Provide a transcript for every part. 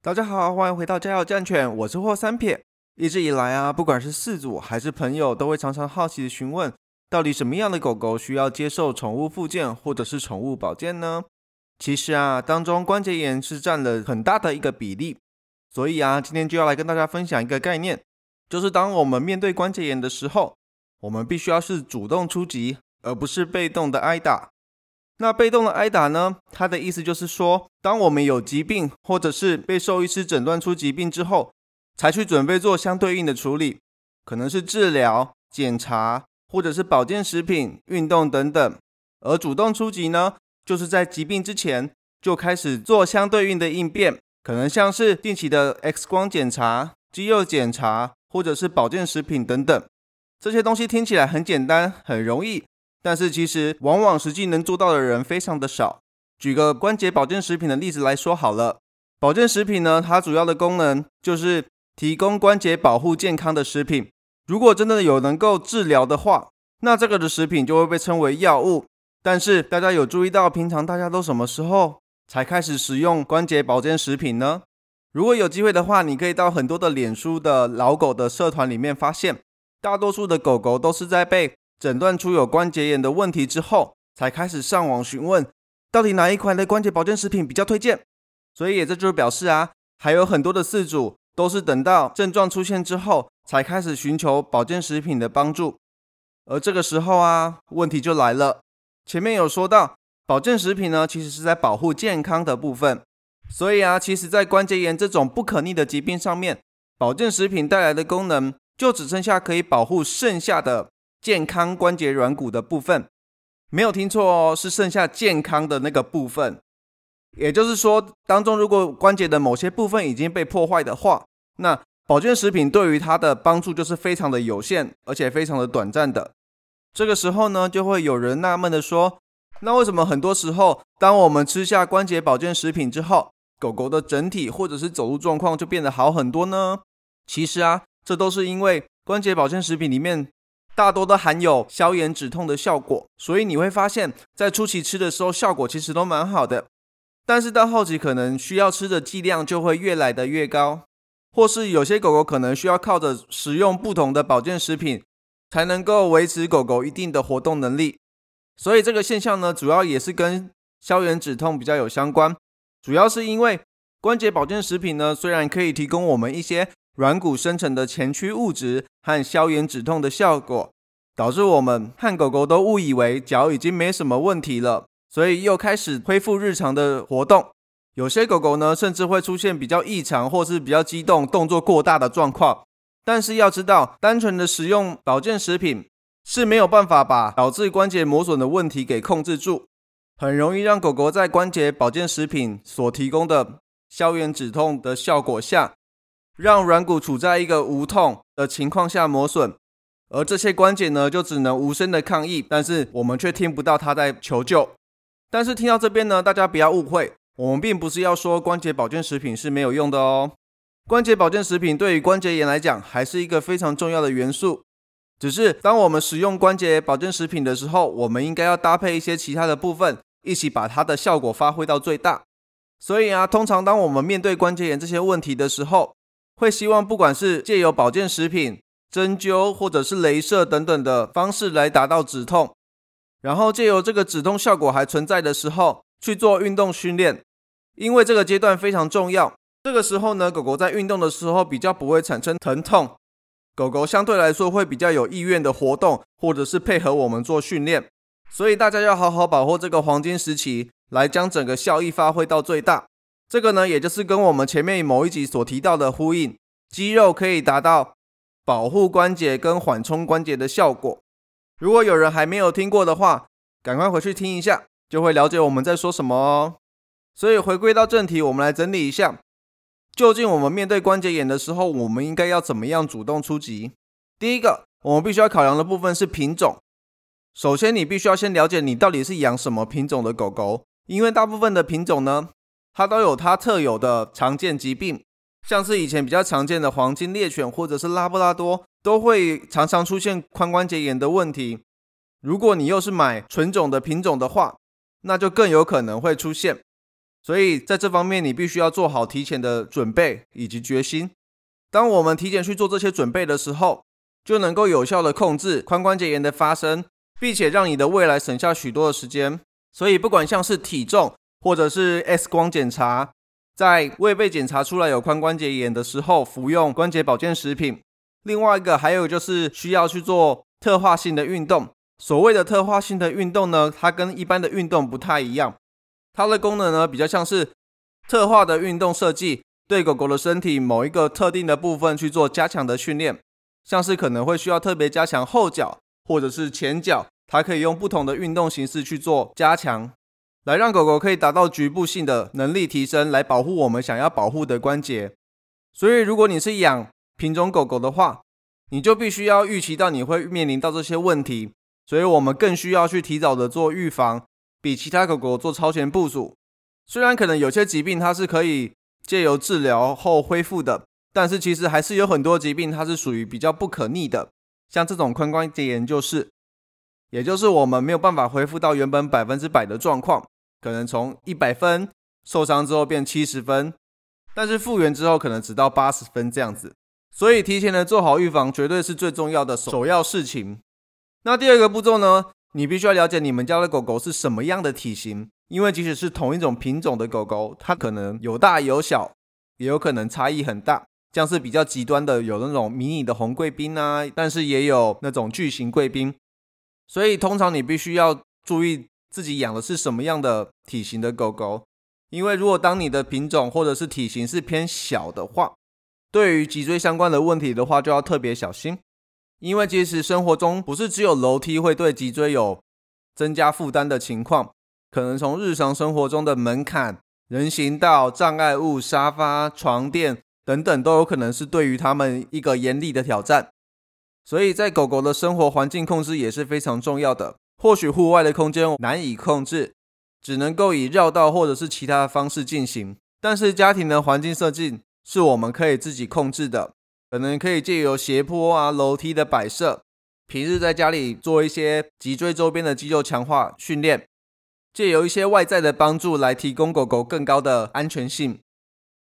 大家好，欢迎回到家有战犬，我是霍三撇。一直以来啊，不管是饲主还是朋友，都会常常好奇的询问，到底什么样的狗狗需要接受宠物复健或者是宠物保健呢？其实啊，当中关节炎是占了很大的一个比例。所以啊，今天就要来跟大家分享一个概念，就是当我们面对关节炎的时候，我们必须要是主动出击，而不是被动的挨打。那被动的挨打呢？它的意思就是说，当我们有疾病，或者是被兽医师诊断出疾病之后，才去准备做相对应的处理，可能是治疗、检查，或者是保健食品、运动等等。而主动出击呢，就是在疾病之前就开始做相对应的应变，可能像是定期的 X 光检查、肌肉检查，或者是保健食品等等。这些东西听起来很简单，很容易。但是其实往往实际能做到的人非常的少。举个关节保健食品的例子来说好了，保健食品呢，它主要的功能就是提供关节保护健康的食品。如果真的有能够治疗的话，那这个的食品就会被称为药物。但是大家有注意到平常大家都什么时候才开始使用关节保健食品呢？如果有机会的话，你可以到很多的脸书的老狗的社团里面发现，大多数的狗狗都是在被。诊断出有关节炎的问题之后，才开始上网询问，到底哪一款的关节保健食品比较推荐。所以也这就是表示啊，还有很多的饲主都是等到症状出现之后，才开始寻求保健食品的帮助。而这个时候啊，问题就来了。前面有说到，保健食品呢，其实是在保护健康的部分。所以啊，其实在关节炎这种不可逆的疾病上面，保健食品带来的功能，就只剩下可以保护剩下的。健康关节软骨的部分没有听错哦，是剩下健康的那个部分。也就是说，当中如果关节的某些部分已经被破坏的话，那保健食品对于它的帮助就是非常的有限，而且非常的短暂的。这个时候呢，就会有人纳闷的说：那为什么很多时候，当我们吃下关节保健食品之后，狗狗的整体或者是走路状况就变得好很多呢？其实啊，这都是因为关节保健食品里面。大多都含有消炎止痛的效果，所以你会发现在初期吃的时候效果其实都蛮好的，但是到后期可能需要吃的剂量就会越来的越高，或是有些狗狗可能需要靠着使用不同的保健食品才能够维持狗狗一定的活动能力，所以这个现象呢，主要也是跟消炎止痛比较有相关，主要是因为关节保健食品呢，虽然可以提供我们一些。软骨生成的前驱物质和消炎止痛的效果，导致我们和狗狗都误以为脚已经没什么问题了，所以又开始恢复日常的活动。有些狗狗呢，甚至会出现比较异常或是比较激动、动作过大的状况。但是要知道，单纯的使用保健食品是没有办法把导致关节磨损的问题给控制住，很容易让狗狗在关节保健食品所提供的消炎止痛的效果下。让软骨处在一个无痛的情况下磨损，而这些关节呢，就只能无声的抗议，但是我们却听不到它在求救。但是听到这边呢，大家不要误会，我们并不是要说关节保健食品是没有用的哦。关节保健食品对于关节炎来讲，还是一个非常重要的元素。只是当我们使用关节保健食品的时候，我们应该要搭配一些其他的部分，一起把它的效果发挥到最大。所以啊，通常当我们面对关节炎这些问题的时候，会希望不管是借由保健食品、针灸或者是镭射等等的方式来达到止痛，然后借由这个止痛效果还存在的时候去做运动训练，因为这个阶段非常重要。这个时候呢，狗狗在运动的时候比较不会产生疼痛，狗狗相对来说会比较有意愿的活动或者是配合我们做训练，所以大家要好好把握这个黄金时期，来将整个效益发挥到最大。这个呢，也就是跟我们前面某一集所提到的呼应，肌肉可以达到保护关节跟缓冲关节的效果。如果有人还没有听过的话，赶快回去听一下，就会了解我们在说什么哦。所以回归到正题，我们来整理一下，究竟我们面对关节炎的时候，我们应该要怎么样主动出击？第一个，我们必须要考量的部分是品种。首先，你必须要先了解你到底是养什么品种的狗狗，因为大部分的品种呢。它都有它特有的常见疾病，像是以前比较常见的黄金猎犬或者是拉布拉多，都会常常出现髋关节炎的问题。如果你又是买纯种的品种的话，那就更有可能会出现。所以在这方面，你必须要做好提前的准备以及决心。当我们提前去做这些准备的时候，就能够有效的控制髋关节炎的发生，并且让你的未来省下许多的时间。所以，不管像是体重或者是 X 光检查，在未被检查出来有髋关节炎的时候，服用关节保健食品。另外一个还有就是需要去做特化性的运动。所谓的特化性的运动呢，它跟一般的运动不太一样。它的功能呢，比较像是特化的运动设计，对狗狗的身体某一个特定的部分去做加强的训练，像是可能会需要特别加强后脚或者是前脚，它可以用不同的运动形式去做加强，来让狗狗可以达到局部性的能力提升，来保护我们想要保护的关节。所以，如果你是养品种狗狗的话，你就必须要预期到你会面临到这些问题，所以我们更需要去提早的做预防。比其他狗狗做超前部署，虽然可能有些疾病它是可以借由治疗后恢复的，但是其实还是有很多疾病它是属于比较不可逆的，像这种髋关节炎就是，也就是我们没有办法恢复到原本百分之百的状况，可能从一百分受伤之后变七十分，但是复原之后可能只到八十分这样子，所以提前的做好预防绝对是最重要的首要事情。那第二个步骤呢？你必须要了解你们家的狗狗是什么样的体型，因为即使是同一种品种的狗狗，它可能有大有小，也有可能差异很大。像是比较极端的，有那种迷你的红贵宾啊，但是也有那种巨型贵宾。所以通常你必须要注意自己养的是什么样的体型的狗狗，因为如果当你的品种或者是体型是偏小的话，对于脊椎相关的问题的话，就要特别小心。因为其实生活中不是只有楼梯会对脊椎有增加负担的情况，可能从日常生活中的门槛、人行道、障碍物、沙发、床垫等等，都有可能是对于他们一个严厉的挑战。所以在狗狗的生活环境控制也是非常重要的。或许户外的空间难以控制，只能够以绕道或者是其他的方式进行，但是家庭的环境设计是我们可以自己控制的。可能可以借由斜坡啊、楼梯的摆设，平日在家里做一些脊椎周边的肌肉强化训练，借由一些外在的帮助来提供狗狗更高的安全性。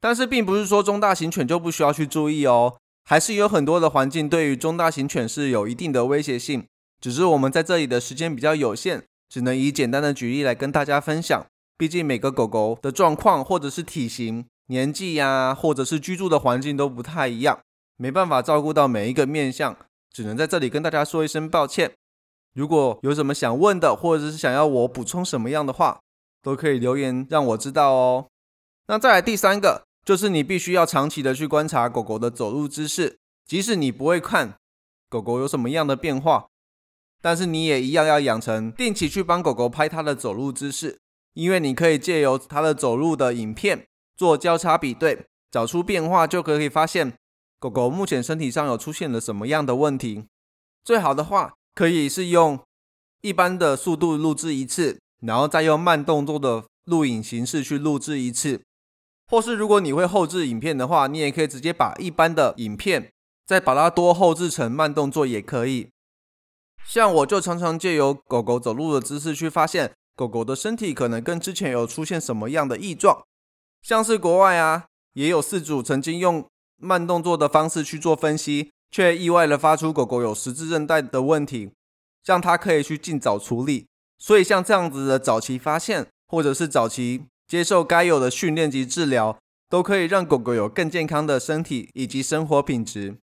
但是，并不是说中大型犬就不需要去注意哦，还是有很多的环境对于中大型犬是有一定的威胁性。只是我们在这里的时间比较有限，只能以简单的举例来跟大家分享。毕竟每个狗狗的状况，或者是体型、年纪呀，或者是居住的环境都不太一样。没办法照顾到每一个面相，只能在这里跟大家说一声抱歉。如果有什么想问的，或者是想要我补充什么样的话，都可以留言让我知道哦。那再来第三个，就是你必须要长期的去观察狗狗的走路姿势，即使你不会看狗狗有什么样的变化，但是你也一样要养成定期去帮狗狗拍它的走路姿势，因为你可以借由它的走路的影片做交叉比对，找出变化，就可以发现。狗狗目前身体上有出现了什么样的问题？最好的话，可以是用一般的速度录制一次，然后再用慢动作的录影形式去录制一次。或是如果你会后置影片的话，你也可以直接把一般的影片再把它多后置成慢动作也可以。像我就常常借由狗狗走路的姿势去发现狗狗的身体可能跟之前有出现什么样的异状。像是国外啊，也有饲主曾经用。慢动作的方式去做分析，却意外的发出狗狗有十字韧带的问题，让它可以去尽早处理。所以像这样子的早期发现，或者是早期接受该有的训练及治疗，都可以让狗狗有更健康的身体以及生活品质。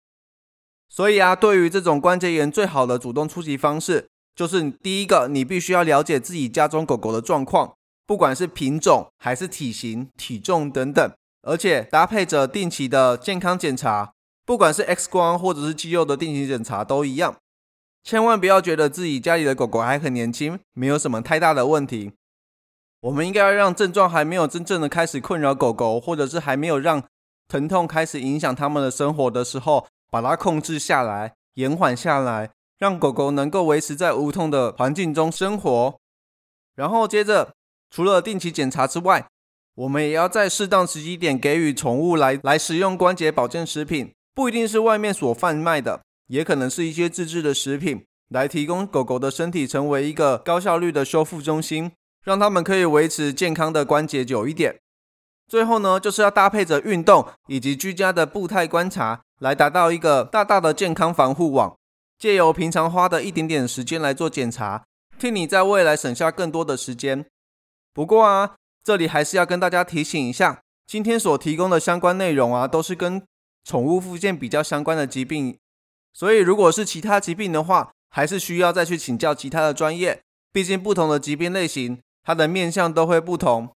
所以啊，对于这种关节炎，最好的主动出击方式，就是第一个，你必须要了解自己家中狗狗的状况，不管是品种还是体型、体重等等。而且搭配着定期的健康检查，不管是 X 光或者是肌肉的定期检查都一样。千万不要觉得自己家里的狗狗还很年轻，没有什么太大的问题。我们应该要让症状还没有真正的开始困扰狗狗，或者是还没有让疼痛开始影响他们的生活的时候，把它控制下来，延缓下来，让狗狗能够维持在无痛的环境中生活。然后接着，除了定期检查之外，我们也要在适当时机点给予宠物来来使用关节保健食品，不一定是外面所贩卖的，也可能是一些自制的食品，来提供狗狗的身体成为一个高效率的修复中心，让他们可以维持健康的关节久一点。最后呢，就是要搭配着运动以及居家的步态观察，来达到一个大大的健康防护网。借由平常花的一点点时间来做检查，替你在未来省下更多的时间。不过啊，这里还是要跟大家提醒一下，今天所提供的相关内容啊，都是跟宠物附件比较相关的疾病，所以如果是其他疾病的话，还是需要再去请教其他的专业。毕竟不同的疾病类型，它的面向都会不同。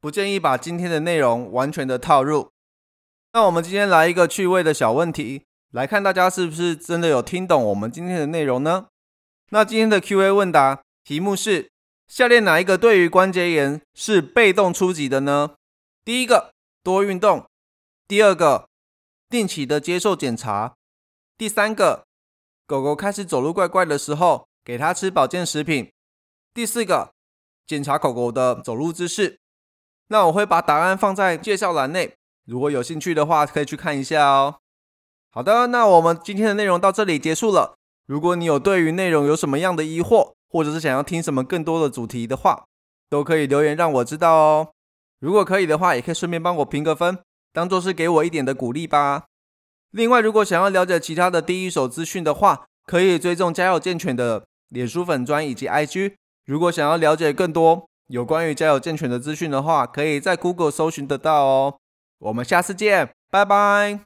不建议把今天的内容完全的套入。那我们今天来一个趣味的小问题，来看大家是不是真的有听懂我们今天的内容呢？那今天的 Q&A 问答题目是：下列哪一个对于关节炎是被动出击的呢？第一个，多运动；第二个，定期的接受检查；第三个，狗狗开始走路怪怪的时候，给它吃保健食品；第四个，检查狗狗的走路姿势。那我会把答案放在介绍栏内，如果有兴趣的话，可以去看一下哦。好的，那我们今天的内容到这里结束了。如果你有对于内容有什么样的疑惑，或者是想要听什么更多的主题的话，都可以留言让我知道哦。如果可以的话，也可以顺便帮我评个分，当做是给我一点的鼓励吧。另外，如果想要了解其他的第一手资讯的话，可以追踪家有健全的脸书粉砖以及 IG。如果想要了解更多，有关于家有健全的资讯的话，可以在 Google 搜寻得到哦。我们下次见，拜拜。